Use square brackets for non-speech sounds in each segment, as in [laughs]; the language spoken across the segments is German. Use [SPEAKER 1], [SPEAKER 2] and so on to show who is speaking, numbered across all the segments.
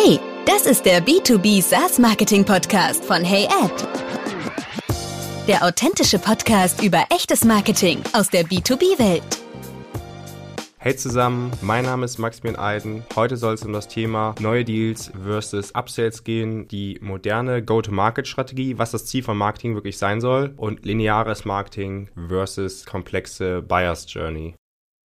[SPEAKER 1] Hey, das ist der B2B SaaS Marketing Podcast von Hey Ad. Der authentische Podcast über echtes Marketing aus der B2B-Welt.
[SPEAKER 2] Hey zusammen, mein Name ist Maximilian Eiden. Heute soll es um das Thema neue Deals versus Upsales gehen, die moderne Go-to-Market-Strategie, was das Ziel von Marketing wirklich sein soll und lineares Marketing versus komplexe Buyers Journey.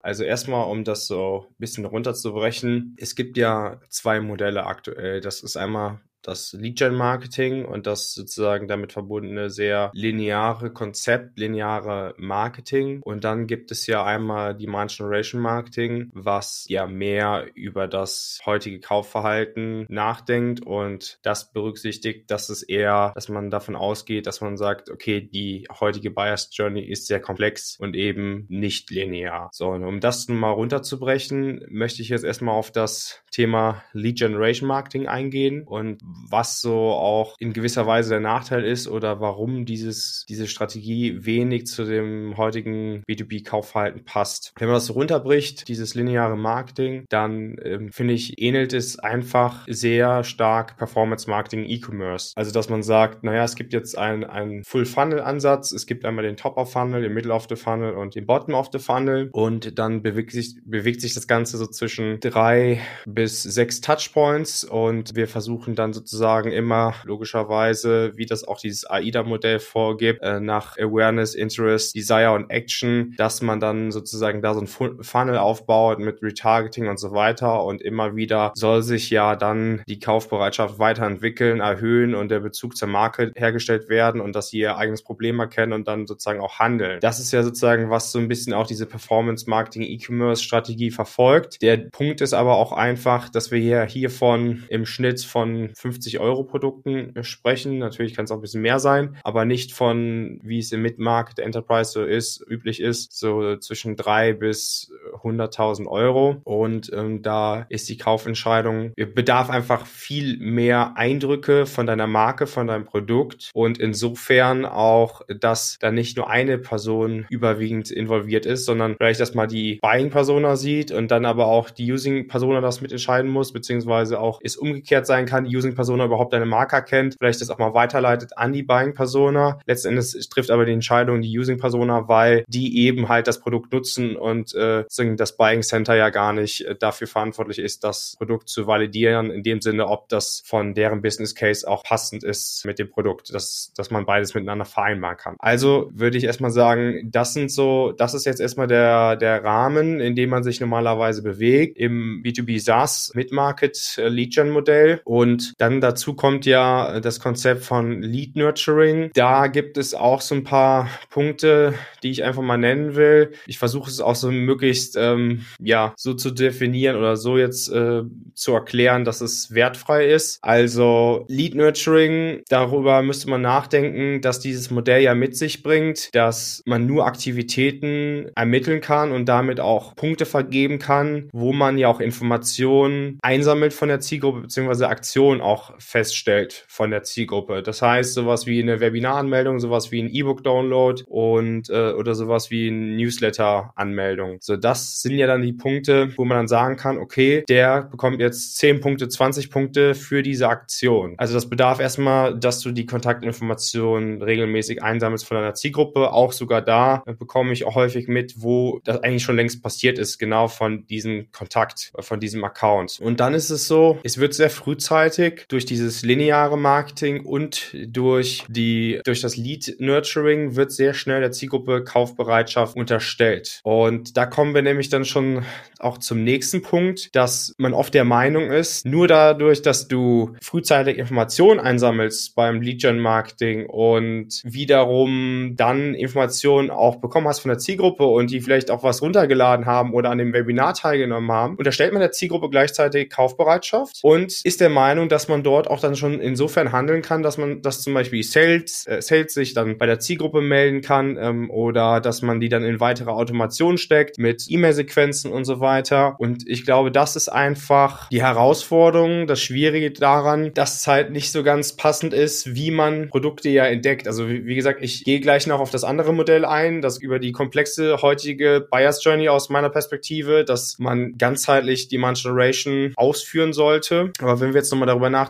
[SPEAKER 2] Also erstmal, um das so ein bisschen runterzubrechen. Es gibt ja zwei Modelle aktuell. Das ist einmal das Lead-Gen-Marketing und das sozusagen damit verbundene sehr lineare Konzept, lineare Marketing. Und dann gibt es ja einmal die Demand Generation Marketing, was ja mehr über das heutige Kaufverhalten nachdenkt und das berücksichtigt, dass es eher, dass man davon ausgeht, dass man sagt, okay, die heutige Buyers Journey ist sehr komplex und eben nicht linear. So, und um das nun mal runterzubrechen, möchte ich jetzt erstmal auf das Thema Lead Generation Marketing eingehen und was so auch in gewisser Weise der Nachteil ist oder warum dieses, diese Strategie wenig zu dem heutigen B2B-Kaufverhalten passt. Wenn man das so runterbricht, dieses lineare Marketing, dann ähm, finde ich, ähnelt es einfach sehr stark Performance-Marketing E-Commerce. Also, dass man sagt, naja, es gibt jetzt einen, einen Full-Funnel-Ansatz, es gibt einmal den Top-of-Funnel, den Middle of the Funnel und den Bottom of the Funnel und dann bewegt sich, bewegt sich das Ganze so zwischen drei bis sechs Touchpoints und wir versuchen dann so sozusagen immer logischerweise, wie das auch dieses AIDA-Modell vorgibt, äh, nach Awareness, Interest, Desire und Action, dass man dann sozusagen da so ein Funnel aufbaut mit Retargeting und so weiter und immer wieder soll sich ja dann die Kaufbereitschaft weiterentwickeln, erhöhen und der Bezug zur Marke hergestellt werden und dass sie ihr eigenes Problem erkennen und dann sozusagen auch handeln. Das ist ja sozusagen, was so ein bisschen auch diese Performance-Marketing E-Commerce-Strategie verfolgt. Der Punkt ist aber auch einfach, dass wir hier hiervon im Schnitt von 50 Euro Produkten sprechen. Natürlich kann es auch ein bisschen mehr sein, aber nicht von, wie es im Mid-Market Enterprise so ist, üblich ist, so zwischen drei bis 100.000 Euro. Und ähm, da ist die Kaufentscheidung, bedarf einfach viel mehr Eindrücke von deiner Marke, von deinem Produkt und insofern auch, dass da nicht nur eine Person überwiegend involviert ist, sondern vielleicht, dass mal die Buying-Persona sieht und dann aber auch die Using-Persona das mitentscheiden muss, beziehungsweise auch es umgekehrt sein kann, die Using Persona überhaupt deine Marke kennt, vielleicht das auch mal weiterleitet an die Buying Persona. Letztendlich trifft aber die Entscheidung die Using Persona, weil die eben halt das Produkt nutzen und äh, das Buying Center ja gar nicht äh, dafür verantwortlich ist, das Produkt zu validieren, in dem Sinne, ob das von deren Business Case auch passend ist mit dem Produkt, dass, dass man beides miteinander vereinbaren kann. Also würde ich erstmal sagen, das sind so, das ist jetzt erstmal der, der Rahmen, in dem man sich normalerweise bewegt im B2B SaaS Mid-Market äh, Lead Gen Modell und dann dann dazu kommt ja das Konzept von Lead Nurturing. Da gibt es auch so ein paar Punkte, die ich einfach mal nennen will. Ich versuche es auch so möglichst ähm, ja so zu definieren oder so jetzt äh, zu erklären, dass es wertfrei ist. Also Lead Nurturing, darüber müsste man nachdenken, dass dieses Modell ja mit sich bringt, dass man nur Aktivitäten ermitteln kann und damit auch Punkte vergeben kann, wo man ja auch Informationen einsammelt von der Zielgruppe beziehungsweise Aktionen auch feststellt von der Zielgruppe. Das heißt, sowas wie eine Webinaranmeldung, sowas wie ein E-Book-Download und äh, oder sowas wie ein Newsletter-Anmeldung. So, das sind ja dann die Punkte, wo man dann sagen kann, okay, der bekommt jetzt 10 Punkte, 20 Punkte für diese Aktion. Also das bedarf erstmal, dass du die Kontaktinformationen regelmäßig einsammelst von deiner Zielgruppe. Auch sogar da bekomme ich auch häufig mit, wo das eigentlich schon längst passiert ist, genau von diesem Kontakt, von diesem Account. Und dann ist es so, es wird sehr frühzeitig durch dieses lineare Marketing und durch die, durch das Lead Nurturing wird sehr schnell der Zielgruppe Kaufbereitschaft unterstellt. Und da kommen wir nämlich dann schon auch zum nächsten Punkt, dass man oft der Meinung ist, nur dadurch, dass du frühzeitig Informationen einsammelst beim Lead Gen Marketing und wiederum dann Informationen auch bekommen hast von der Zielgruppe und die vielleicht auch was runtergeladen haben oder an dem Webinar teilgenommen haben, unterstellt man der Zielgruppe gleichzeitig Kaufbereitschaft und ist der Meinung, dass man dort auch dann schon insofern handeln kann, dass man, dass zum Beispiel Sales, äh, Sales sich dann bei der Zielgruppe melden kann ähm, oder dass man die dann in weitere Automation steckt mit E-Mail-Sequenzen und so weiter. Und ich glaube, das ist einfach die Herausforderung, das Schwierige daran, dass es halt nicht so ganz passend ist, wie man Produkte ja entdeckt. Also wie, wie gesagt, ich gehe gleich noch auf das andere Modell ein, das über die komplexe heutige Buyers Journey aus meiner Perspektive, dass man ganzheitlich Demand Generation ausführen sollte. Aber wenn wir jetzt nochmal darüber nachdenken,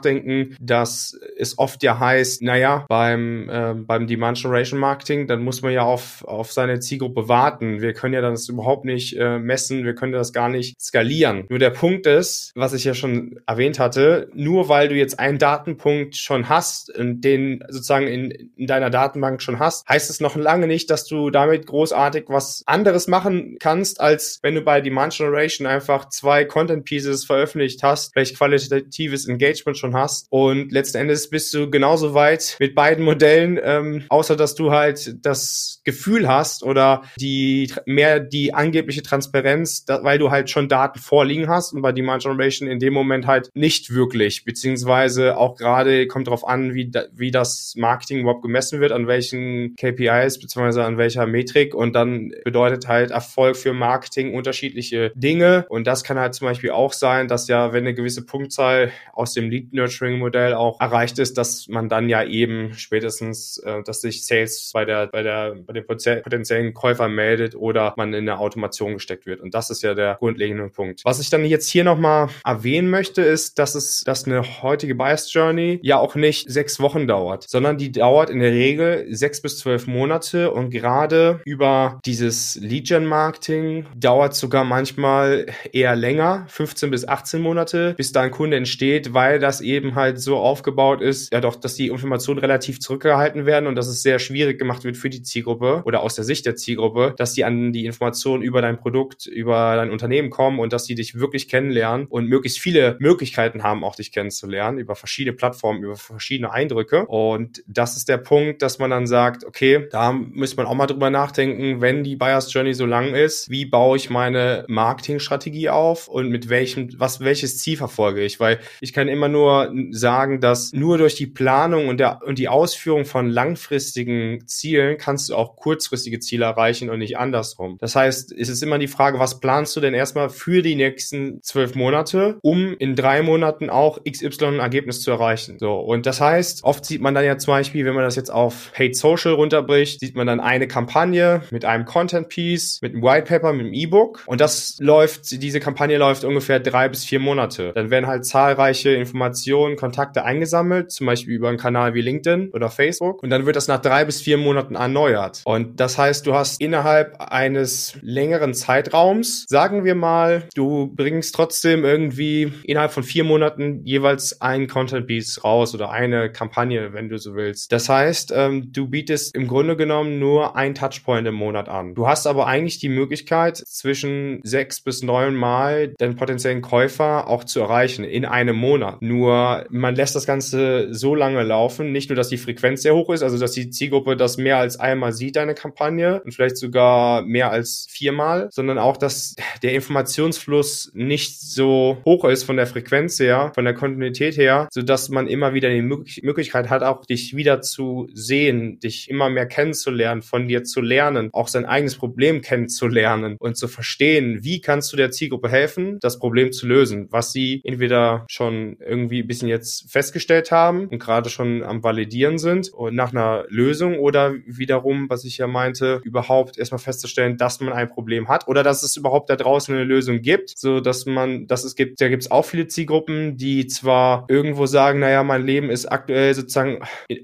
[SPEAKER 2] dass es oft ja heißt, naja, beim, äh, beim Demand Generation Marketing, dann muss man ja auf, auf seine Zielgruppe warten. Wir können ja das überhaupt nicht äh, messen, wir können das gar nicht skalieren. Nur der Punkt ist, was ich ja schon erwähnt hatte, nur weil du jetzt einen Datenpunkt schon hast und den sozusagen in, in deiner Datenbank schon hast, heißt es noch lange nicht, dass du damit großartig was anderes machen kannst, als wenn du bei Demand Generation einfach zwei Content Pieces veröffentlicht hast, vielleicht qualitatives Engagement schon hast. Und letzten Endes bist du genauso weit mit beiden Modellen, ähm, außer dass du halt das Gefühl hast oder die mehr die angebliche Transparenz, da, weil du halt schon Daten vorliegen hast und bei Demand Generation in dem Moment halt nicht wirklich, beziehungsweise auch gerade kommt darauf an, wie, da, wie das Marketing überhaupt gemessen wird, an welchen KPIs beziehungsweise an welcher Metrik. Und dann bedeutet halt Erfolg für Marketing unterschiedliche Dinge. Und das kann halt zum Beispiel auch sein, dass ja, wenn eine gewisse Punktzahl aus dem Lead Nurturing Modell auch erreicht ist, dass man dann ja eben spätestens, äh, dass sich Sales bei der, bei der, bei dem potenziellen Käufer meldet oder man in eine Automation gesteckt wird und das ist ja der grundlegende Punkt. Was ich dann jetzt hier nochmal erwähnen möchte, ist, dass es, dass eine heutige Bias Journey ja auch nicht sechs Wochen dauert, sondern die dauert in der Regel sechs bis zwölf Monate und gerade über dieses Lead-Gen-Marketing dauert sogar manchmal eher länger, 15 bis 18 Monate, bis da ein Kunde entsteht, weil das eben halt so aufgebaut ist, ja doch, dass die Informationen relativ zurückgehalten werden und dass es sehr schwierig gemacht wird für die Zielgruppe oder aus der Sicht der Zielgruppe, dass die an die Informationen über dein Produkt, über dein Unternehmen kommen und dass die dich wirklich kennenlernen und möglichst viele Möglichkeiten haben, auch dich kennenzulernen über verschiedene Plattformen, über verschiedene Eindrücke. Und das ist der Punkt, dass man dann sagt, okay, da muss man auch mal drüber nachdenken, wenn die Buyers Journey so lang ist, wie baue ich meine Marketingstrategie auf und mit welchem, was, welches Ziel verfolge ich? Weil ich kann immer nur sagen, dass nur durch die Planung und, der, und die Ausführung von langfristigen Zielen kannst du auch kurzfristige Ziele erreichen und nicht andersrum. Das heißt, es ist immer die Frage, was planst du denn erstmal für die nächsten zwölf Monate, um in drei Monaten auch XY Ergebnis zu erreichen? So. Und das heißt, oft sieht man dann ja zum Beispiel, wenn man das jetzt auf Paid Social runterbricht, sieht man dann eine Kampagne mit einem Content Piece, mit einem White Paper, mit einem E-Book. Und das läuft, diese Kampagne läuft ungefähr drei bis vier Monate. Dann werden halt zahlreiche Informationen, Kontakte eingesammelt, zum Beispiel über einen Kanal wie LinkedIn oder Facebook. Und dann wird das nach drei bis vier Monaten erneuert. Und das heißt, du hast innerhalb eines längeren Zeitraums, sagen wir mal, du bringst trotzdem irgendwie innerhalb von vier Monaten jeweils ein Content Piece raus oder eine Kampagne, wenn du so willst. Das heißt, ähm, du bietest im Grunde genommen nur ein Touchpoint im Monat an. Du hast aber eigentlich die Möglichkeit, zwischen sechs bis neun Mal den potenziellen Käufer auch zu erreichen in einem Monat. Nur man lässt das Ganze so lange laufen, nicht nur, dass die Frequenz sehr hoch ist, also dass die Zielgruppe das mehr als einmal sieht, deine Kampagne, und vielleicht sogar mehr als viermal, sondern auch, dass der Informationsfluss nicht so hoch ist von der Frequenz her, von der Kontinuität her, so dass man immer wieder die Möglichkeit hat, auch dich wieder zu sehen, dich immer mehr kennenzulernen, von dir zu lernen, auch sein eigenes Problem kennenzulernen und zu verstehen, wie kannst du der Zielgruppe helfen, das Problem zu lösen, was sie entweder schon irgendwie ein bisschen jetzt festgestellt haben und gerade schon am Validieren sind und nach einer Lösung oder wiederum, was ich ja meinte, überhaupt erstmal festzustellen, dass man ein Problem hat oder dass es überhaupt da draußen eine Lösung gibt, so dass man, dass es gibt, da gibt es auch viele Zielgruppen, die zwar irgendwo sagen, naja, mein Leben ist aktuell sozusagen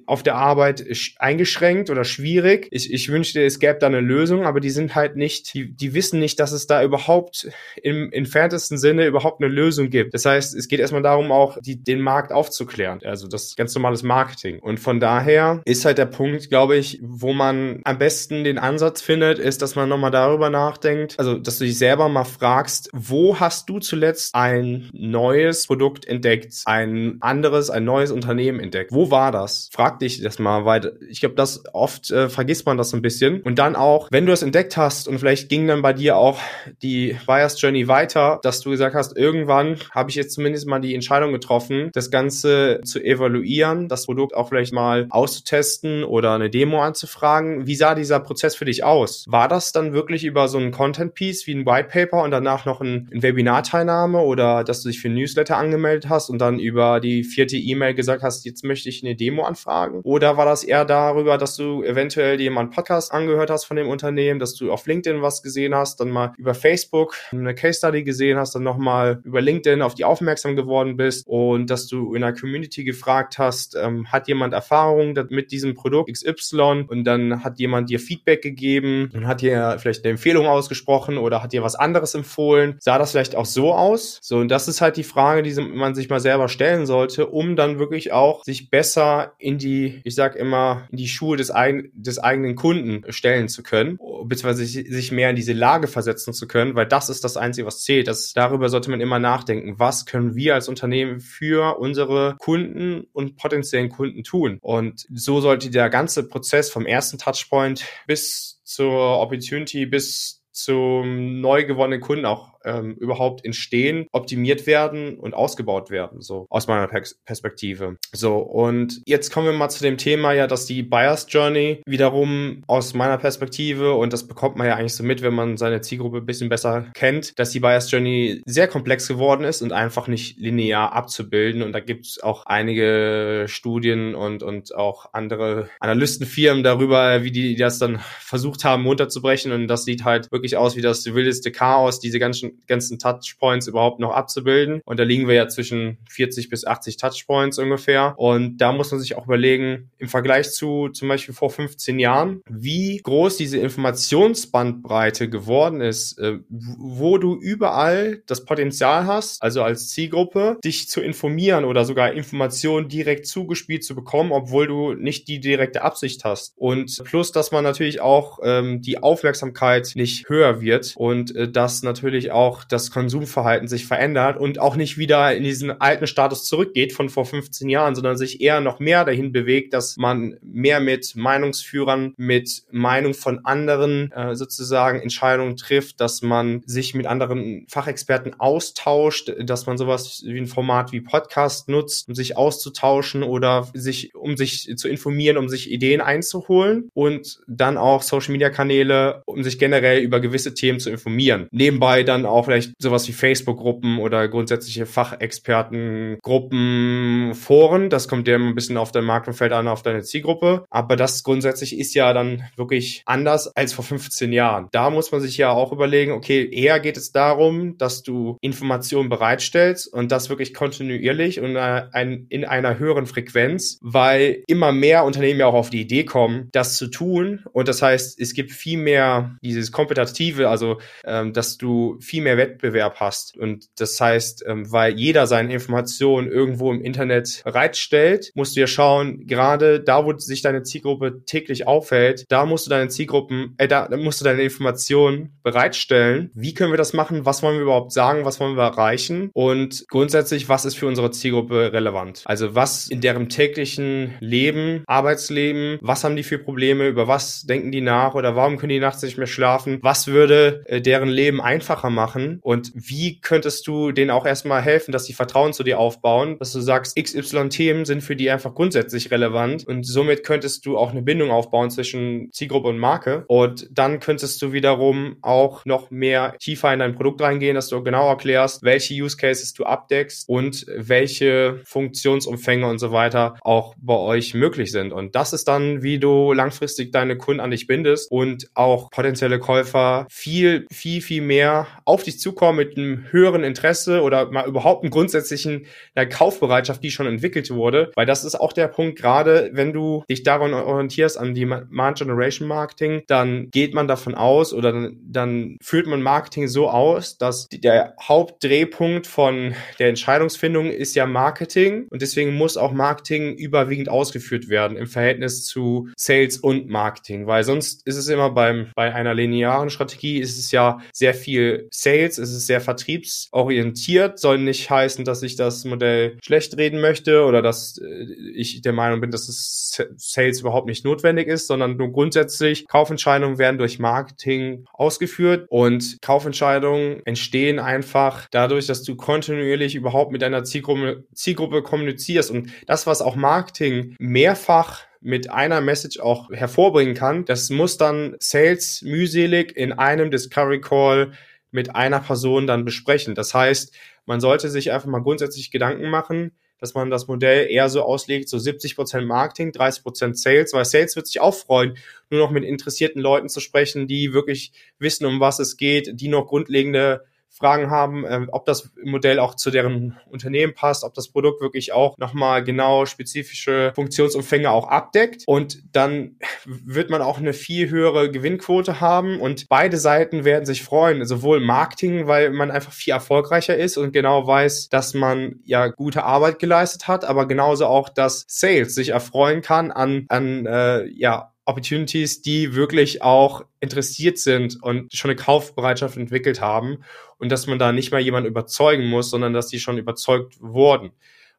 [SPEAKER 2] auf der Arbeit eingeschränkt oder schwierig. Ich, ich wünschte, es gäbe da eine Lösung, aber die sind halt nicht, die, die wissen nicht, dass es da überhaupt im entferntesten Sinne überhaupt eine Lösung gibt. Das heißt, es geht erstmal darum, auch die, den Markt aufzuklären. Also das ganz normales Marketing. Und von daher ist halt der Punkt, glaube ich, wo man am besten den Ansatz findet, ist, dass man nochmal darüber nachdenkt, also dass du dich selber mal fragst, wo hast du zuletzt ein neues Produkt entdeckt, ein anderes, ein neues Unternehmen entdeckt? Wo war das? Frag dich das mal, weil ich glaube, das oft äh, vergisst man das so ein bisschen. Und dann auch, wenn du es entdeckt hast und vielleicht ging dann bei dir auch die Buyers Journey weiter, dass du gesagt hast, irgendwann habe ich jetzt zumindest mal die Entscheidung getroffen, getroffen, das Ganze zu evaluieren, das Produkt auch vielleicht mal auszutesten oder eine Demo anzufragen. Wie sah dieser Prozess für dich aus? War das dann wirklich über so ein Content-Piece wie ein White Paper und danach noch ein, ein Webinar-Teilnahme oder dass du dich für ein Newsletter angemeldet hast und dann über die vierte E-Mail gesagt hast, jetzt möchte ich eine Demo anfragen? Oder war das eher darüber, dass du eventuell dir Podcast angehört hast von dem Unternehmen, dass du auf LinkedIn was gesehen hast, dann mal über Facebook eine Case Study gesehen hast, dann nochmal über LinkedIn auf die aufmerksam geworden bist und dass du in der Community gefragt hast, ähm, hat jemand Erfahrung mit diesem Produkt XY und dann hat jemand dir Feedback gegeben und hat dir vielleicht eine Empfehlung ausgesprochen oder hat dir was anderes empfohlen. Sah das vielleicht auch so aus? So, und das ist halt die Frage, die man sich mal selber stellen sollte, um dann wirklich auch sich besser in die, ich sag immer, in die Schuhe des, eigen, des eigenen Kunden stellen zu können, beziehungsweise sich mehr in diese Lage versetzen zu können, weil das ist das Einzige, was zählt. Das, darüber sollte man immer nachdenken. Was können wir als Unternehmen für unsere Kunden und potenziellen Kunden tun? Und so sollte der ganze Prozess vom ersten Touchpoint bis zur Opportunity, bis zum neu gewonnenen Kunden auch ähm, überhaupt entstehen, optimiert werden und ausgebaut werden, so aus meiner Perspektive. So, und jetzt kommen wir mal zu dem Thema ja, dass die Buyers Journey wiederum aus meiner Perspektive, und das bekommt man ja eigentlich so mit, wenn man seine Zielgruppe ein bisschen besser kennt, dass die Buyers Journey sehr komplex geworden ist und einfach nicht linear abzubilden. Und da gibt es auch einige Studien und, und auch andere Analystenfirmen darüber, wie die das dann versucht haben, runterzubrechen. Und das sieht halt wirklich aus wie das wildeste Chaos, diese ganzen ganzen Touchpoints überhaupt noch abzubilden. Und da liegen wir ja zwischen 40 bis 80 Touchpoints ungefähr. Und da muss man sich auch überlegen, im Vergleich zu zum Beispiel vor 15 Jahren, wie groß diese Informationsbandbreite geworden ist, äh, wo du überall das Potenzial hast, also als Zielgruppe, dich zu informieren oder sogar Informationen direkt zugespielt zu bekommen, obwohl du nicht die direkte Absicht hast. Und plus, dass man natürlich auch ähm, die Aufmerksamkeit nicht höher wird und äh, das natürlich auch auch das Konsumverhalten sich verändert und auch nicht wieder in diesen alten Status zurückgeht von vor 15 Jahren, sondern sich eher noch mehr dahin bewegt, dass man mehr mit Meinungsführern, mit Meinung von anderen äh, sozusagen Entscheidungen trifft, dass man sich mit anderen Fachexperten austauscht, dass man sowas wie ein Format wie Podcast nutzt, um sich auszutauschen oder sich, um sich zu informieren, um sich Ideen einzuholen und dann auch Social Media Kanäle, um sich generell über gewisse Themen zu informieren. Nebenbei dann auch vielleicht sowas wie Facebook-Gruppen oder grundsätzliche Fachexpertengruppen, Foren. Das kommt dir immer ein bisschen auf dein Markenfeld an, auf deine Zielgruppe. Aber das grundsätzlich ist ja dann wirklich anders als vor 15 Jahren. Da muss man sich ja auch überlegen, okay, eher geht es darum, dass du Informationen bereitstellst und das wirklich kontinuierlich und in einer höheren Frequenz, weil immer mehr Unternehmen ja auch auf die Idee kommen, das zu tun. Und das heißt, es gibt viel mehr dieses Kompetitive, also ähm, dass du viel mehr Wettbewerb hast. Und das heißt, ähm, weil jeder seine Informationen irgendwo im Internet bereitstellt, musst du ja schauen, gerade da, wo sich deine Zielgruppe täglich aufhält, da musst du deine Zielgruppen, äh, da musst du deine Informationen bereitstellen. Wie können wir das machen? Was wollen wir überhaupt sagen? Was wollen wir erreichen? Und grundsätzlich, was ist für unsere Zielgruppe relevant? Also was in deren täglichen Leben, Arbeitsleben, was haben die für Probleme? Über was denken die nach? Oder warum können die nachts nicht mehr schlafen? Was würde äh, deren Leben einfacher machen? Machen und wie könntest du denen auch erstmal helfen, dass sie Vertrauen zu dir aufbauen, dass du sagst, XY-Themen sind für die einfach grundsätzlich relevant und somit könntest du auch eine Bindung aufbauen zwischen Zielgruppe und Marke und dann könntest du wiederum auch noch mehr tiefer in dein Produkt reingehen, dass du genau erklärst, welche Use Cases du abdeckst und welche Funktionsumfänge und so weiter auch bei euch möglich sind. Und das ist dann, wie du langfristig deine Kunden an dich bindest und auch potenzielle Käufer viel, viel, viel mehr auf dich zukommen mit einem höheren Interesse oder mal überhaupt einen grundsätzlichen der Kaufbereitschaft, die schon entwickelt wurde. Weil das ist auch der Punkt, gerade wenn du dich daran orientierst an Demand Generation Marketing, dann geht man davon aus oder dann, dann führt man Marketing so aus, dass der Hauptdrehpunkt von der Entscheidungsfindung ist ja Marketing und deswegen muss auch Marketing überwiegend ausgeführt werden im Verhältnis zu Sales und Marketing, weil sonst ist es immer beim, bei einer linearen Strategie ist es ja sehr viel Sales Sales, es ist sehr vertriebsorientiert, soll nicht heißen, dass ich das Modell schlecht reden möchte oder dass äh, ich der Meinung bin, dass es Sales überhaupt nicht notwendig ist, sondern nur grundsätzlich Kaufentscheidungen werden durch Marketing ausgeführt und Kaufentscheidungen entstehen einfach dadurch, dass du kontinuierlich überhaupt mit deiner Zielgruppe, Zielgruppe kommunizierst und das, was auch Marketing mehrfach mit einer Message auch hervorbringen kann, das muss dann Sales mühselig in einem Discovery Call mit einer Person dann besprechen. Das heißt, man sollte sich einfach mal grundsätzlich Gedanken machen, dass man das Modell eher so auslegt, so 70% Marketing, 30% Sales, weil Sales wird sich auch freuen, nur noch mit interessierten Leuten zu sprechen, die wirklich wissen, um was es geht, die noch grundlegende Fragen haben, äh, ob das Modell auch zu deren Unternehmen passt, ob das Produkt wirklich auch nochmal genau spezifische Funktionsumfänge auch abdeckt. Und dann wird man auch eine viel höhere Gewinnquote haben und beide Seiten werden sich freuen, sowohl Marketing, weil man einfach viel erfolgreicher ist und genau weiß, dass man ja gute Arbeit geleistet hat, aber genauso auch, dass Sales sich erfreuen kann an, an äh, ja, Opportunities, die wirklich auch interessiert sind und schon eine Kaufbereitschaft entwickelt haben und dass man da nicht mal jemanden überzeugen muss, sondern dass die schon überzeugt wurden.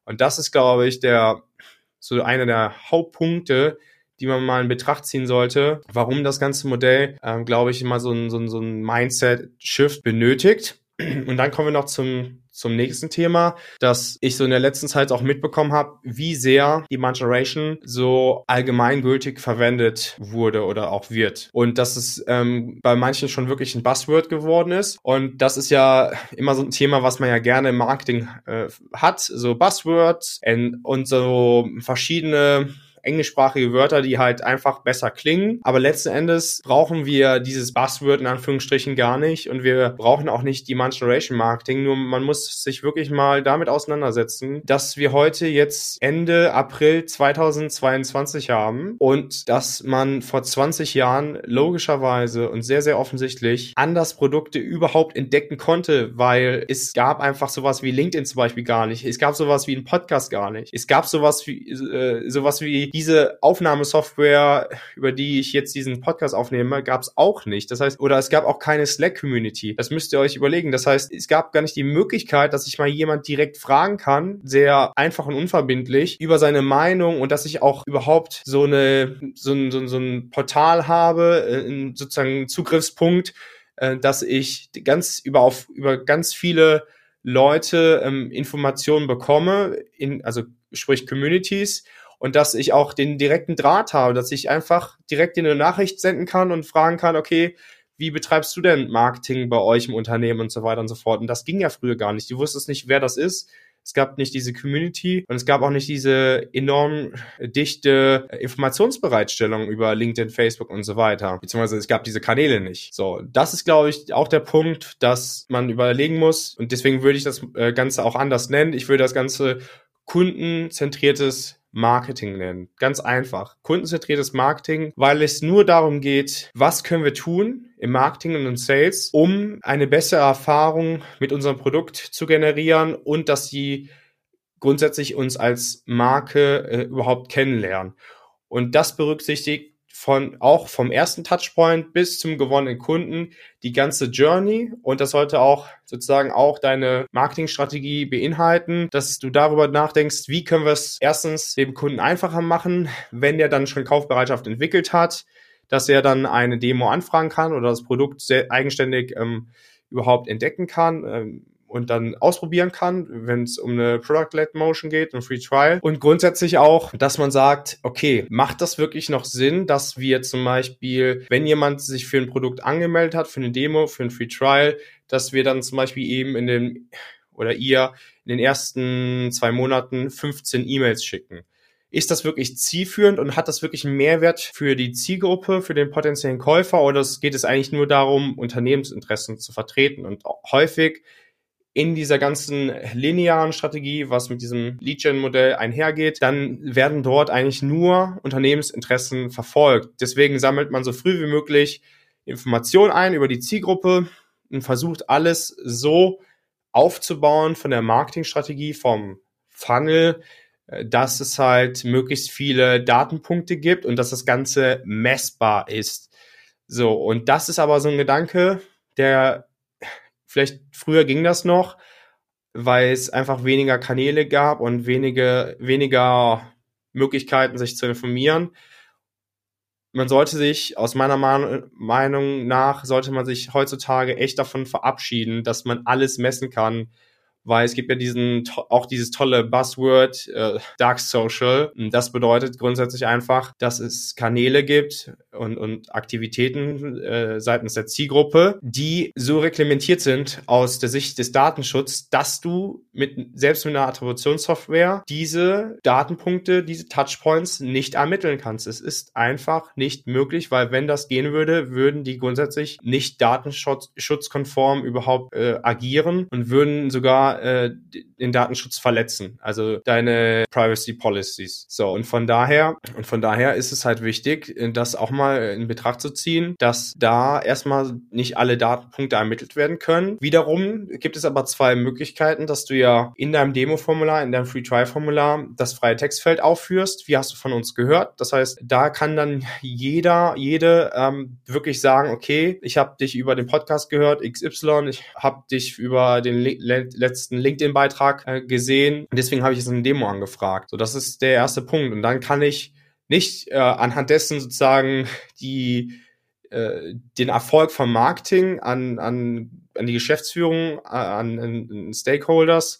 [SPEAKER 2] Und das ist, glaube ich, der so einer der Hauptpunkte, die man mal in Betracht ziehen sollte, warum das ganze Modell, ähm, glaube ich, immer so ein, so ein, so ein Mindset-Shift benötigt. Und dann kommen wir noch zum, zum nächsten Thema, dass ich so in der letzten Zeit auch mitbekommen habe, wie sehr die Maturation so allgemeingültig verwendet wurde oder auch wird. Und dass es ähm, bei manchen schon wirklich ein Buzzword geworden ist. Und das ist ja immer so ein Thema, was man ja gerne im Marketing äh, hat, so Buzzwords und so verschiedene englischsprachige Wörter, die halt einfach besser klingen. Aber letzten Endes brauchen wir dieses Buzzword in Anführungsstrichen gar nicht und wir brauchen auch nicht die Manturation Marketing. Nur man muss sich wirklich mal damit auseinandersetzen, dass wir heute jetzt Ende April 2022 haben und dass man vor 20 Jahren logischerweise und sehr, sehr offensichtlich anders Produkte überhaupt entdecken konnte, weil es gab einfach sowas wie LinkedIn zum Beispiel gar nicht. Es gab sowas wie ein Podcast gar nicht. Es gab sowas wie, äh, sowas wie diese Aufnahmesoftware, über die ich jetzt diesen Podcast aufnehme, gab es auch nicht. Das heißt, oder es gab auch keine Slack-Community. Das müsst ihr euch überlegen. Das heißt, es gab gar nicht die Möglichkeit, dass ich mal jemand direkt fragen kann, sehr einfach und unverbindlich, über seine Meinung und dass ich auch überhaupt so eine, so ein, so ein, so ein Portal habe, äh, sozusagen Zugriffspunkt, äh, dass ich ganz über auf, über ganz viele Leute ähm, Informationen bekomme, in, also sprich Communities und dass ich auch den direkten Draht habe, dass ich einfach direkt in eine Nachricht senden kann und fragen kann, okay, wie betreibst du denn Marketing bei euch im Unternehmen und so weiter und so fort. Und das ging ja früher gar nicht. Du wusstest nicht, wer das ist. Es gab nicht diese Community und es gab auch nicht diese enorm dichte Informationsbereitstellung über LinkedIn, Facebook und so weiter. Beziehungsweise es gab diese Kanäle nicht. So, das ist, glaube ich, auch der Punkt, dass man überlegen muss. Und deswegen würde ich das äh, Ganze auch anders nennen. Ich würde das Ganze kundenzentriertes Marketing nennen. Ganz einfach. Kundenzentriertes Marketing, weil es nur darum geht, was können wir tun im Marketing und im Sales, um eine bessere Erfahrung mit unserem Produkt zu generieren und dass sie grundsätzlich uns als Marke äh, überhaupt kennenlernen. Und das berücksichtigt von auch vom ersten Touchpoint bis zum gewonnenen Kunden die ganze Journey und das sollte auch sozusagen auch deine Marketingstrategie beinhalten, dass du darüber nachdenkst, wie können wir es erstens dem Kunden einfacher machen, wenn der dann schon Kaufbereitschaft entwickelt hat, dass er dann eine Demo anfragen kann oder das Produkt sehr eigenständig ähm, überhaupt entdecken kann. Ähm, und dann ausprobieren kann, wenn es um eine Product-led Motion geht, ein Free Trial. Und grundsätzlich auch, dass man sagt, okay, macht das wirklich noch Sinn, dass wir zum Beispiel, wenn jemand sich für ein Produkt angemeldet hat, für eine Demo, für ein Free Trial, dass wir dann zum Beispiel eben in den oder ihr in den ersten zwei Monaten 15 E-Mails schicken. Ist das wirklich zielführend und hat das wirklich einen Mehrwert für die Zielgruppe, für den potenziellen Käufer oder geht es eigentlich nur darum, Unternehmensinteressen zu vertreten? Und häufig in dieser ganzen linearen Strategie, was mit diesem Lead-Gen-Modell einhergeht, dann werden dort eigentlich nur Unternehmensinteressen verfolgt. Deswegen sammelt man so früh wie möglich Informationen ein über die Zielgruppe und versucht alles so aufzubauen von der Marketingstrategie, vom Funnel, äh, dass es halt möglichst viele Datenpunkte gibt und dass das Ganze messbar ist. So, und das ist aber so ein Gedanke, der vielleicht früher ging das noch, weil es einfach weniger Kanäle gab und wenige, weniger Möglichkeiten, sich zu informieren. Man sollte sich, aus meiner Meinung nach, sollte man sich heutzutage echt davon verabschieden, dass man alles messen kann, weil es gibt ja diesen auch dieses tolle Buzzword äh, Dark Social. Das bedeutet grundsätzlich einfach, dass es Kanäle gibt und, und Aktivitäten äh, seitens der Zielgruppe, die so reglementiert sind aus der Sicht des Datenschutzes, dass du mit selbst mit einer Attributionssoftware diese Datenpunkte, diese Touchpoints nicht ermitteln kannst. Es ist einfach nicht möglich, weil wenn das gehen würde, würden die grundsätzlich nicht datenschutzkonform überhaupt äh, agieren und würden sogar äh, den Datenschutz verletzen, also deine Privacy Policies. So und von daher und von daher ist es halt wichtig, das auch mal in Betracht zu ziehen, dass da erstmal nicht alle Datenpunkte ermittelt werden können. Wiederum gibt es aber zwei Möglichkeiten, dass du ja in deinem Demo-Formular, in deinem Free Trial-Formular das freie Textfeld aufführst. Wie hast du von uns gehört? Das heißt, da kann dann jeder, jede ähm, wirklich sagen, okay, ich habe dich über den Podcast gehört, XY, ich habe dich über den le letzten letzten LinkedIn-Beitrag äh, gesehen. Und deswegen habe ich es in Demo angefragt. So, das ist der erste Punkt. Und dann kann ich nicht äh, anhand dessen sozusagen die äh, den Erfolg vom Marketing an, an, an die Geschäftsführung, an, an Stakeholders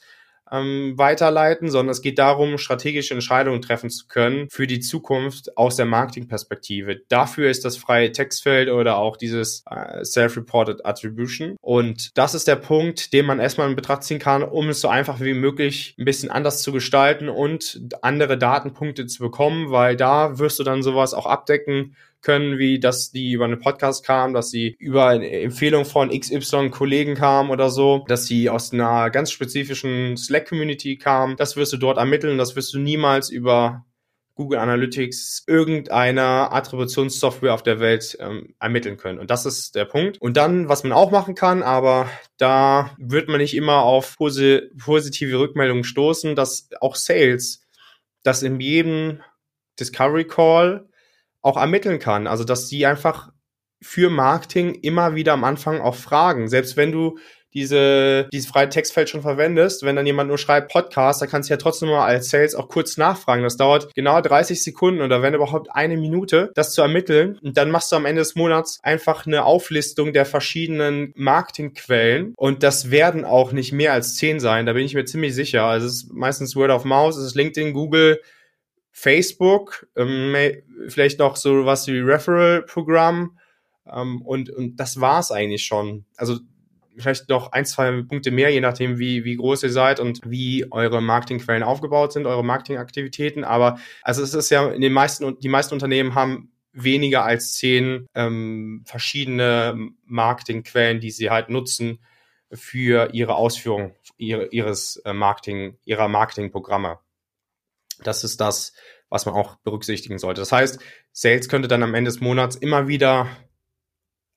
[SPEAKER 2] ähm, weiterleiten, sondern es geht darum, strategische Entscheidungen treffen zu können für die Zukunft aus der Marketingperspektive. Dafür ist das freie Textfeld oder auch dieses äh, Self-Reported Attribution. Und das ist der Punkt, den man erstmal in Betracht ziehen kann, um es so einfach wie möglich ein bisschen anders zu gestalten und andere Datenpunkte zu bekommen, weil da wirst du dann sowas auch abdecken können, wie dass die über einen Podcast kamen, dass sie über eine Empfehlung von XY Kollegen kamen oder so, dass sie aus einer ganz spezifischen Slack-Community kamen. Das wirst du dort ermitteln, das wirst du niemals über Google Analytics irgendeiner Attributionssoftware auf der Welt ähm, ermitteln können. Und das ist der Punkt. Und dann, was man auch machen kann, aber da wird man nicht immer auf posi positive Rückmeldungen stoßen, dass auch Sales das in jedem Discovery Call auch ermitteln kann. Also, dass die einfach für Marketing immer wieder am Anfang auch fragen. Selbst wenn du diese, dieses freie Textfeld schon verwendest, wenn dann jemand nur schreibt Podcast, dann kannst du ja trotzdem mal als Sales auch kurz nachfragen. Das dauert genau 30 Sekunden oder wenn überhaupt eine Minute, das zu ermitteln. Und dann machst du am Ende des Monats einfach eine Auflistung der verschiedenen Marketingquellen. Und das werden auch nicht mehr als zehn sein. Da bin ich mir ziemlich sicher. Also es ist meistens Word of Mouse, es ist LinkedIn, Google, Facebook, ähm, vielleicht noch so was wie Referral-Programm ähm, und, und das war's eigentlich schon. Also vielleicht noch ein, zwei Punkte mehr, je nachdem, wie, wie groß ihr seid und wie eure Marketingquellen aufgebaut sind, eure Marketingaktivitäten. Aber also es ist ja in den meisten, die meisten Unternehmen haben weniger als zehn ähm, verschiedene Marketingquellen, die sie halt nutzen für ihre Ausführung ihre, ihres äh, Marketing, ihrer Marketingprogramme. Das ist das, was man auch berücksichtigen sollte. Das heißt, Sales könnte dann am Ende des Monats immer wieder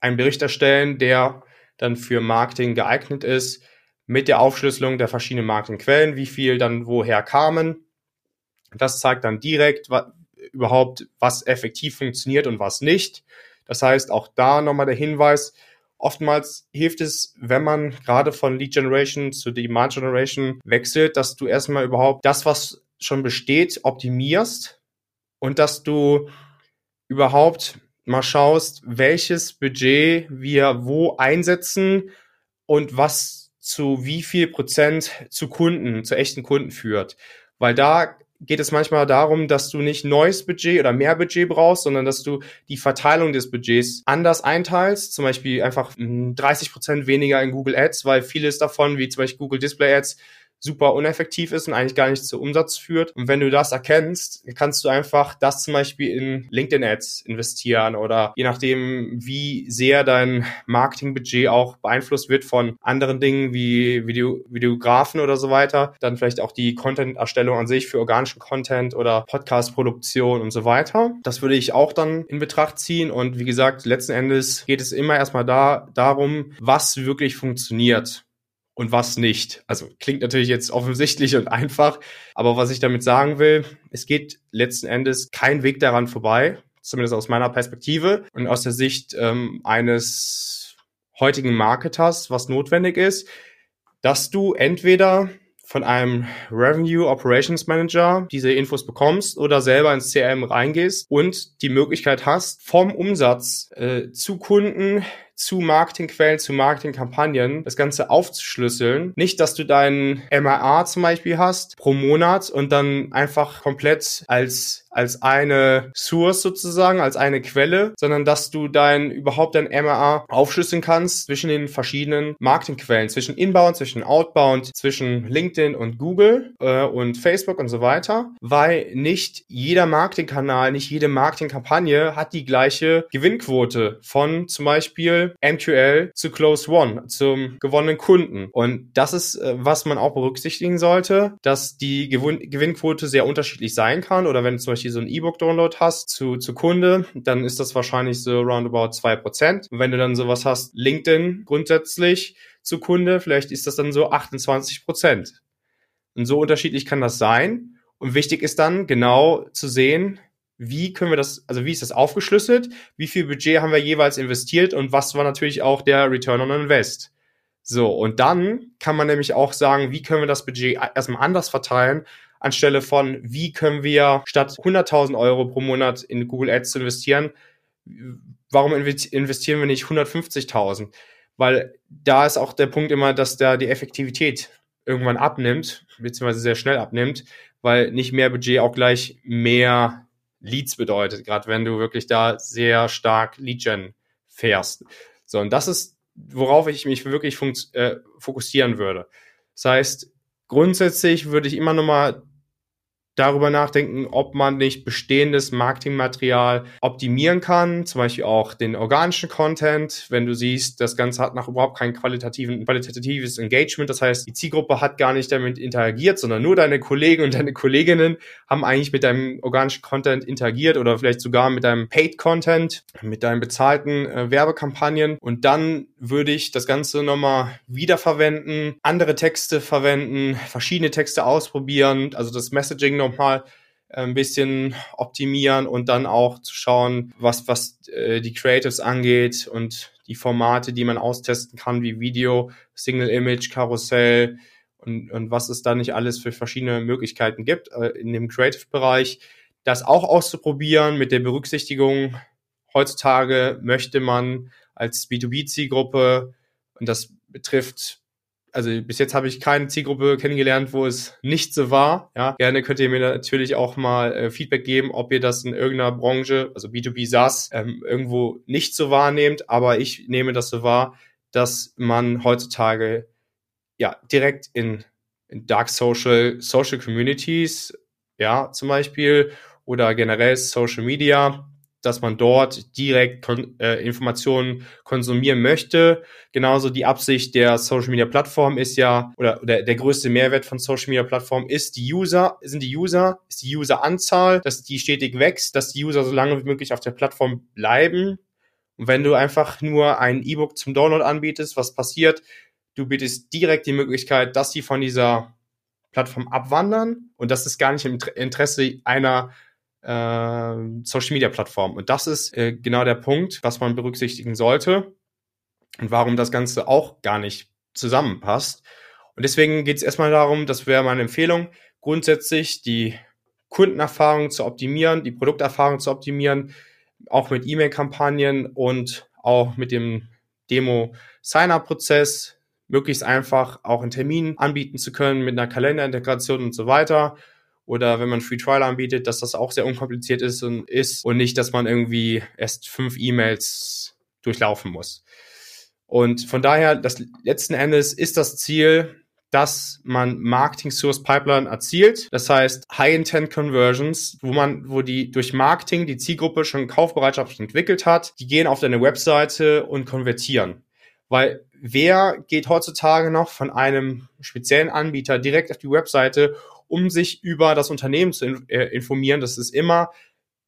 [SPEAKER 2] einen Bericht erstellen, der dann für Marketing geeignet ist, mit der Aufschlüsselung der verschiedenen Marketingquellen, wie viel dann woher kamen. Das zeigt dann direkt überhaupt, was effektiv funktioniert und was nicht. Das heißt, auch da nochmal der Hinweis, oftmals hilft es, wenn man gerade von Lead Generation zu Demand Generation wechselt, dass du erstmal überhaupt das, was schon besteht, optimierst und dass du überhaupt mal schaust, welches Budget wir wo einsetzen und was zu wie viel Prozent zu Kunden, zu echten Kunden führt. Weil da geht es manchmal darum, dass du nicht neues Budget oder mehr Budget brauchst, sondern dass du die Verteilung des Budgets anders einteilst. Zum Beispiel einfach 30 hm, Prozent weniger in Google Ads, weil vieles davon, wie zum Beispiel Google Display Ads, super uneffektiv ist und eigentlich gar nicht zu Umsatz führt. Und wenn du das erkennst, kannst du einfach das zum Beispiel in LinkedIn Ads investieren oder je nachdem, wie sehr dein Marketingbudget auch beeinflusst wird von anderen Dingen wie Video, Videografen oder so weiter, dann vielleicht auch die Content-Erstellung an sich für organischen Content oder Podcast-Produktion und so weiter. Das würde ich auch dann in Betracht ziehen. Und wie gesagt, letzten Endes geht es immer erstmal da, darum, was wirklich funktioniert und was nicht. Also klingt natürlich jetzt offensichtlich und einfach, aber was ich damit sagen will, es geht letzten Endes kein Weg daran vorbei, zumindest aus meiner Perspektive und aus der Sicht ähm, eines heutigen Marketers, was notwendig ist, dass du entweder von einem Revenue Operations Manager diese Infos bekommst oder selber ins CRM reingehst und die Möglichkeit hast, vom Umsatz äh, zu Kunden zu Marketingquellen, zu Marketingkampagnen, das Ganze aufzuschlüsseln. Nicht, dass du deinen MRA zum Beispiel hast pro Monat und dann einfach komplett als als eine Source sozusagen, als eine Quelle, sondern dass du dein überhaupt dein MRA aufschlüsseln kannst zwischen den verschiedenen Marketingquellen, zwischen Inbound, zwischen Outbound, zwischen LinkedIn und Google äh, und Facebook und so weiter, weil nicht jeder Marketingkanal, nicht jede Marketingkampagne hat die gleiche Gewinnquote von zum Beispiel MQL zu Close One, zum gewonnenen Kunden. Und das ist, äh, was man auch berücksichtigen sollte, dass die Gewinn Gewinnquote sehr unterschiedlich sein kann. Oder wenn du zum Beispiel so ein E-Book-Download hast zu, zu Kunde, dann ist das wahrscheinlich so roundabout zwei Prozent. wenn du dann sowas hast, LinkedIn grundsätzlich zu Kunde, vielleicht ist das dann so 28%. Prozent. Und so unterschiedlich kann das sein. Und wichtig ist dann genau zu sehen, wie können wir das, also wie ist das aufgeschlüsselt, wie viel Budget haben wir jeweils investiert und was war natürlich auch der Return on Invest. So, und dann kann man nämlich auch sagen, wie können wir das Budget erstmal anders verteilen, anstelle von, wie können wir statt 100.000 Euro pro Monat in Google Ads zu investieren, warum investieren wir nicht 150.000? Weil da ist auch der Punkt immer, dass da die Effektivität irgendwann abnimmt, beziehungsweise sehr schnell abnimmt, weil nicht mehr Budget auch gleich mehr Leads bedeutet, gerade wenn du wirklich da sehr stark Lead-Gen fährst. So, und das ist, worauf ich mich wirklich äh, fokussieren würde. Das heißt, grundsätzlich würde ich immer nochmal darüber nachdenken, ob man nicht bestehendes Marketingmaterial optimieren kann, zum Beispiel auch den organischen Content, wenn du siehst, das Ganze hat noch überhaupt kein qualitativen, qualitatives Engagement, das heißt, die Zielgruppe hat gar nicht damit interagiert, sondern nur deine Kollegen und deine Kolleginnen haben eigentlich mit deinem organischen Content interagiert oder vielleicht sogar mit deinem Paid Content, mit deinen bezahlten äh, Werbekampagnen. Und dann würde ich das Ganze nochmal wiederverwenden, andere Texte verwenden, verschiedene Texte ausprobieren, also das Messaging nochmal äh, ein bisschen optimieren und dann auch zu schauen, was, was äh, die Creatives angeht und die Formate, die man austesten kann, wie Video, Single Image, Karussell und, und was es da nicht alles für verschiedene Möglichkeiten gibt äh, in dem Creative-Bereich. Das auch auszuprobieren mit der Berücksichtigung, heutzutage möchte man als B2B-Zielgruppe, und das betrifft also bis jetzt habe ich keine Zielgruppe kennengelernt, wo es nicht so war. Ja, gerne könnt ihr mir natürlich auch mal äh, Feedback geben, ob ihr das in irgendeiner Branche, also B2B SaaS, ähm, irgendwo nicht so wahrnehmt. Aber ich nehme das so wahr, dass man heutzutage ja direkt in, in Dark Social, Social Communities, ja, zum Beispiel, oder generell Social Media dass man dort direkt kon äh, Informationen konsumieren möchte. Genauso die Absicht der Social Media Plattform ist ja, oder, oder der größte Mehrwert von Social Media Plattform ist die User, sind die User, ist die Useranzahl, dass die stetig wächst, dass die User so lange wie möglich auf der Plattform bleiben. Und wenn du einfach nur ein E-Book zum Download anbietest, was passiert? Du bietest direkt die Möglichkeit, dass sie von dieser Plattform abwandern. Und das ist gar nicht im Interesse einer äh, Social Media Plattform. Und das ist äh, genau der Punkt, was man berücksichtigen sollte und warum das Ganze auch gar nicht zusammenpasst. Und deswegen geht es erstmal darum, das wäre meine Empfehlung, grundsätzlich die Kundenerfahrung zu optimieren, die Produkterfahrung zu optimieren, auch mit E-Mail-Kampagnen und auch mit dem Demo-Sign-up-Prozess möglichst einfach auch einen Termin anbieten zu können mit einer Kalenderintegration und so weiter oder wenn man Free Trial anbietet, dass das auch sehr unkompliziert ist und ist und nicht, dass man irgendwie erst fünf E-Mails durchlaufen muss. Und von daher, das letzten Endes ist das Ziel, dass man Marketing Source Pipeline erzielt. Das heißt High Intent Conversions, wo man, wo die durch Marketing die Zielgruppe schon Kaufbereitschaft entwickelt hat, die gehen auf deine Webseite und konvertieren. Weil wer geht heutzutage noch von einem speziellen Anbieter direkt auf die Webseite um sich über das Unternehmen zu äh, informieren. Das ist immer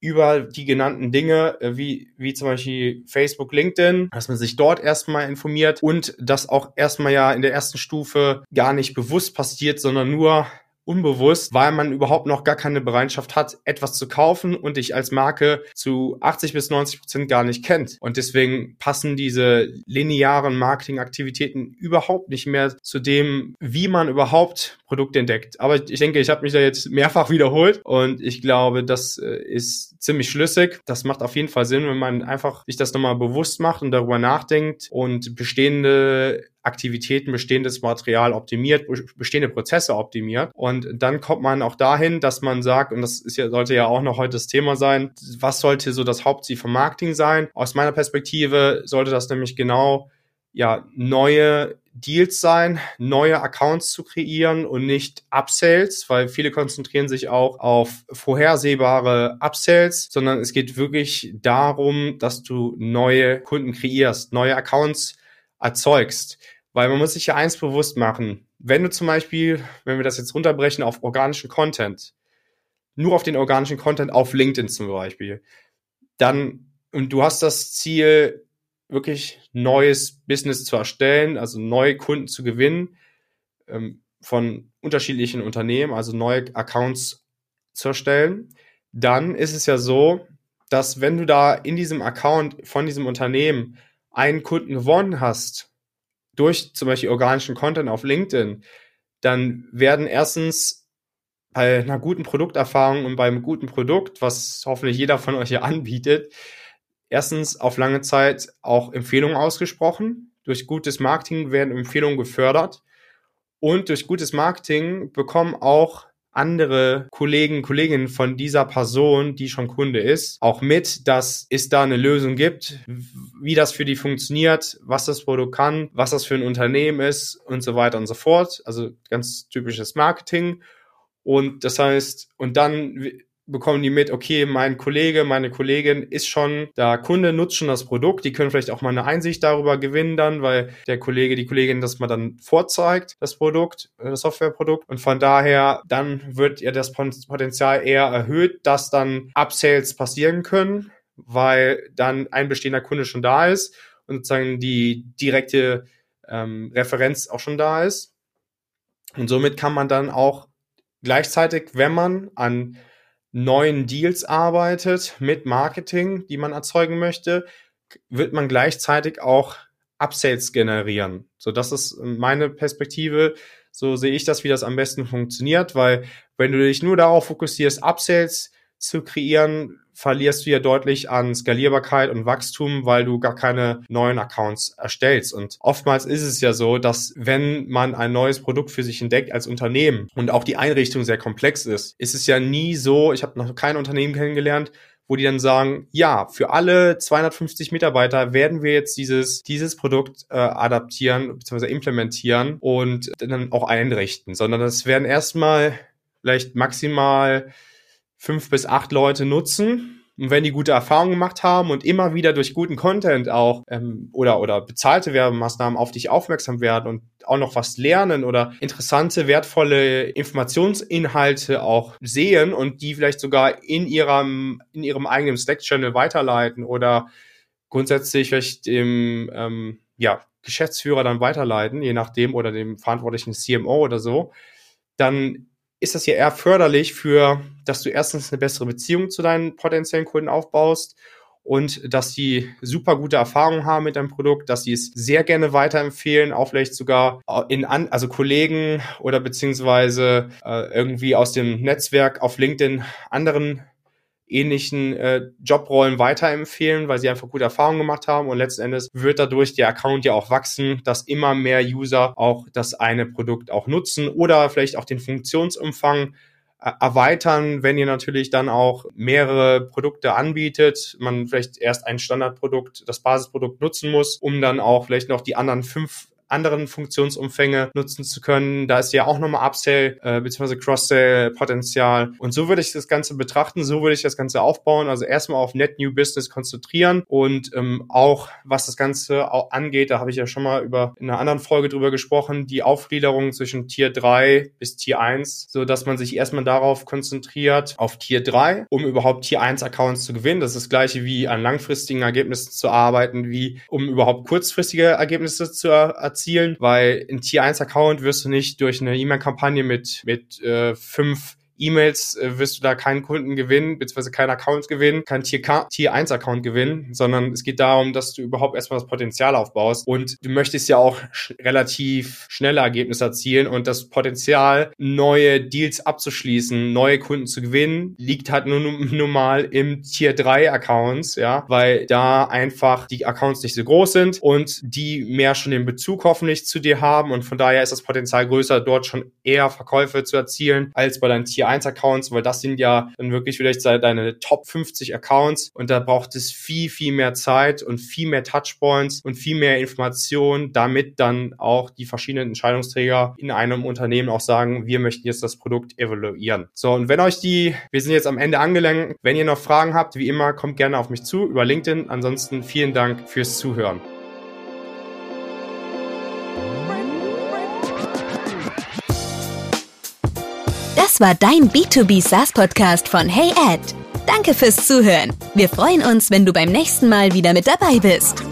[SPEAKER 2] über die genannten Dinge, äh, wie, wie zum Beispiel Facebook, LinkedIn, dass man sich dort erstmal informiert und das auch erstmal ja in der ersten Stufe gar nicht bewusst passiert, sondern nur unbewusst, weil man überhaupt noch gar keine Bereitschaft hat, etwas zu kaufen und dich als Marke zu 80 bis 90 Prozent gar nicht kennt. Und deswegen passen diese linearen Marketingaktivitäten überhaupt nicht mehr zu dem, wie man überhaupt Produkte entdeckt. Aber ich denke, ich habe mich da jetzt mehrfach wiederholt und ich glaube, das äh, ist ziemlich schlüssig. Das macht auf jeden Fall Sinn, wenn man einfach sich das nochmal bewusst macht und darüber nachdenkt und bestehende Aktivitäten, bestehendes Material optimiert, bestehende Prozesse optimiert. Und dann kommt man auch dahin, dass man sagt, und das ist ja, sollte ja auch noch heute das Thema sein, was sollte so das Hauptziel vom Marketing sein? Aus meiner Perspektive sollte das nämlich genau ja, neue Deals sein, neue Accounts zu kreieren und nicht Upsells, weil viele konzentrieren sich auch auf vorhersehbare Upsells, sondern es geht wirklich darum, dass du neue Kunden kreierst, neue Accounts erzeugst. Weil man muss sich ja eins bewusst machen. Wenn du zum Beispiel, wenn wir das jetzt runterbrechen auf organischen Content, nur auf den organischen Content auf LinkedIn zum Beispiel, dann, und du hast das Ziel, wirklich neues Business zu erstellen, also neue Kunden zu gewinnen ähm, von unterschiedlichen Unternehmen, also neue Accounts zu erstellen, dann ist es ja so, dass wenn du da in diesem Account von diesem Unternehmen einen Kunden gewonnen hast, durch zum Beispiel organischen Content auf LinkedIn, dann werden erstens bei einer guten Produkterfahrung und beim guten Produkt, was hoffentlich jeder von euch hier [laughs] anbietet, erstens auf lange Zeit auch Empfehlungen ausgesprochen. Durch gutes Marketing werden Empfehlungen gefördert. Und durch gutes Marketing bekommen auch andere Kollegen, Kolleginnen von dieser Person, die schon Kunde ist, auch mit, dass es da eine Lösung gibt, wie das für die funktioniert, was das Produkt kann, was das für ein Unternehmen ist und so weiter und so fort. Also ganz typisches Marketing. Und das heißt, und dann bekommen die mit, okay, mein Kollege, meine Kollegin ist schon da Kunde, nutzt schon das Produkt, die können vielleicht auch mal eine Einsicht darüber gewinnen dann, weil der Kollege, die Kollegin das mal dann vorzeigt, das Produkt, äh, das Softwareprodukt. Und von daher dann wird ja das Potenzial eher erhöht, dass dann Upsales passieren können, weil dann ein bestehender Kunde schon da ist und sozusagen die direkte ähm, Referenz auch schon da ist. Und somit kann man dann auch gleichzeitig, wenn man an neuen Deals arbeitet mit Marketing, die man erzeugen möchte, wird man gleichzeitig auch Upsales generieren. So, das ist meine Perspektive. So sehe ich das, wie das am besten funktioniert, weil wenn du dich nur darauf fokussierst, Upsales zu kreieren, verlierst du ja deutlich an Skalierbarkeit und Wachstum, weil du gar keine neuen Accounts erstellst. Und oftmals ist es ja so, dass wenn man ein neues Produkt für sich entdeckt als Unternehmen und auch die Einrichtung sehr komplex ist, ist es ja nie so, ich habe noch kein Unternehmen kennengelernt, wo die dann sagen, ja, für alle 250 Mitarbeiter werden wir jetzt dieses, dieses Produkt äh, adaptieren bzw. implementieren und dann auch einrichten, sondern das werden erstmal vielleicht maximal fünf bis acht Leute nutzen. Und wenn die gute Erfahrungen gemacht haben und immer wieder durch guten Content auch ähm, oder, oder bezahlte Werbemaßnahmen auf dich aufmerksam werden und auch noch was lernen oder interessante, wertvolle Informationsinhalte auch sehen und die vielleicht sogar in ihrem, in ihrem eigenen Slack-Channel weiterleiten oder grundsätzlich vielleicht dem ähm, ja, Geschäftsführer dann weiterleiten, je nachdem, oder dem verantwortlichen CMO oder so, dann ist das ja eher förderlich für, dass du erstens eine bessere Beziehung zu deinen potenziellen Kunden aufbaust und dass die super gute Erfahrungen haben mit deinem Produkt, dass sie es sehr gerne weiterempfehlen, auch vielleicht sogar in an, also Kollegen oder beziehungsweise äh, irgendwie aus dem Netzwerk auf LinkedIn anderen ähnlichen äh, Jobrollen weiterempfehlen, weil sie einfach gute Erfahrungen gemacht haben. Und letzten Endes wird dadurch der Account ja auch wachsen, dass immer mehr User auch das eine Produkt auch nutzen oder vielleicht auch den Funktionsumfang äh, erweitern, wenn ihr natürlich dann auch mehrere Produkte anbietet, man vielleicht erst ein Standardprodukt, das Basisprodukt nutzen muss, um dann auch vielleicht noch die anderen fünf anderen Funktionsumfänge nutzen zu können. Da ist ja auch nochmal Upsell äh, bzw. Cross-Sell-Potenzial. Und so würde ich das Ganze betrachten, so würde ich das Ganze aufbauen. Also erstmal auf Net New Business konzentrieren und ähm, auch was das Ganze auch angeht, da habe ich ja schon mal über in einer anderen Folge drüber gesprochen, die Aufgliederung zwischen Tier 3 bis Tier 1, so dass man sich erstmal darauf konzentriert, auf Tier 3, um überhaupt Tier 1 Accounts zu gewinnen. Das ist das gleiche wie an langfristigen Ergebnissen zu arbeiten, wie um überhaupt kurzfristige Ergebnisse zu erzielen erzielen, weil ein Tier 1 Account wirst du nicht durch eine E-Mail-Kampagne mit, mit äh, fünf E-Mails äh, wirst du da keinen Kunden gewinnen, beziehungsweise keinen Account gewinnen, keinen Tier, Tier 1 Account gewinnen, sondern es geht darum, dass du überhaupt erstmal das Potenzial aufbaust. Und du möchtest ja auch sch relativ schnelle Ergebnisse erzielen. Und das Potenzial, neue Deals abzuschließen, neue Kunden zu gewinnen, liegt halt nur, nur mal im Tier 3 Accounts, ja, weil da einfach die Accounts nicht so groß sind und die mehr schon den Bezug hoffentlich zu dir haben. Und von daher ist das Potenzial größer, dort schon eher Verkäufe zu erzielen als bei deinen Tier 1 Accounts, weil das sind ja dann wirklich vielleicht deine Top 50 Accounts und da braucht es viel, viel mehr Zeit und viel mehr Touchpoints und viel mehr Informationen, damit dann auch die verschiedenen Entscheidungsträger in einem Unternehmen auch sagen, wir möchten jetzt das Produkt evaluieren. So, und wenn euch die, wir sind jetzt am Ende angelangt, wenn ihr noch Fragen habt, wie immer, kommt gerne auf mich zu über LinkedIn. Ansonsten vielen Dank fürs Zuhören.
[SPEAKER 1] Das war dein B2B SaaS Podcast von Hey Ed. Danke fürs Zuhören. Wir freuen uns, wenn du beim nächsten Mal wieder mit dabei bist.